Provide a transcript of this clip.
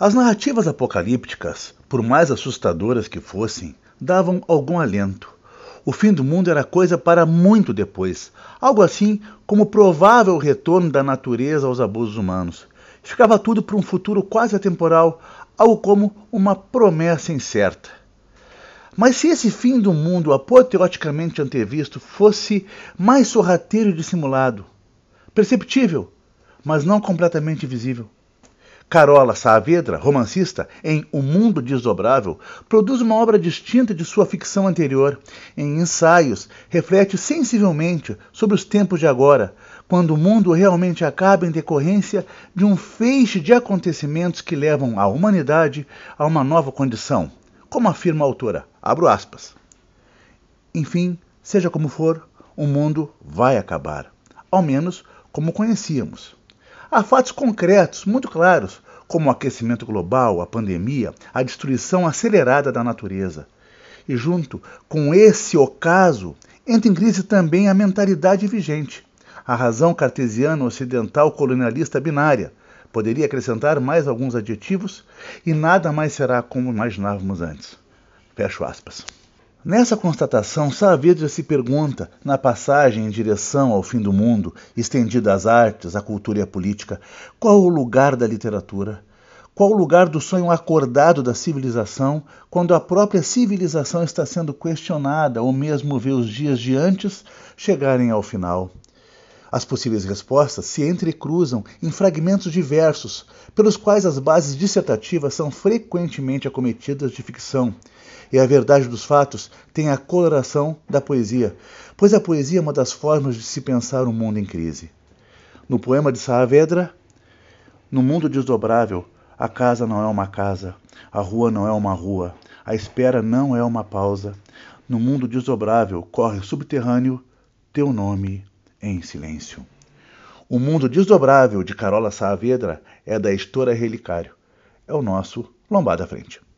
As narrativas apocalípticas, por mais assustadoras que fossem, davam algum alento. O fim do mundo era coisa para muito depois, algo assim como o provável retorno da natureza aos abusos humanos. Ficava tudo para um futuro quase atemporal, algo como uma promessa incerta. Mas se esse fim do mundo apoteoticamente antevisto fosse mais sorrateiro e dissimulado, perceptível, mas não completamente visível, Carola Saavedra, romancista, em O Mundo Desdobrável, produz uma obra distinta de sua ficção anterior. Em ensaios, reflete sensivelmente sobre os tempos de agora, quando o mundo realmente acaba em decorrência de um feixe de acontecimentos que levam a humanidade a uma nova condição, como afirma a autora. Abro aspas. Enfim, seja como for, o mundo vai acabar, ao menos como conhecíamos. Há fatos concretos, muito claros, como o aquecimento global, a pandemia, a destruição acelerada da natureza. E junto com esse ocaso, entra em crise também a mentalidade vigente, a razão cartesiana ocidental colonialista binária. Poderia acrescentar mais alguns adjetivos e nada mais será como imaginávamos antes. Fecho aspas. Nessa constatação, Saavedra se pergunta, na passagem em direção ao fim do mundo, estendida às artes, à cultura e à política, qual o lugar da literatura? Qual o lugar do sonho acordado da civilização quando a própria civilização está sendo questionada ou mesmo vê os dias de antes chegarem ao final? As possíveis respostas se entrecruzam em fragmentos diversos, pelos quais as bases dissertativas são frequentemente acometidas de ficção e a verdade dos fatos tem a coloração da poesia, pois a poesia é uma das formas de se pensar um mundo em crise. No poema de Saavedra, no mundo desdobrável, a casa não é uma casa, a rua não é uma rua, a espera não é uma pausa. No mundo desdobrável corre subterrâneo teu nome em silêncio. O mundo desdobrável de Carola Saavedra é da editora Relicário. É o nosso Lombada Frente.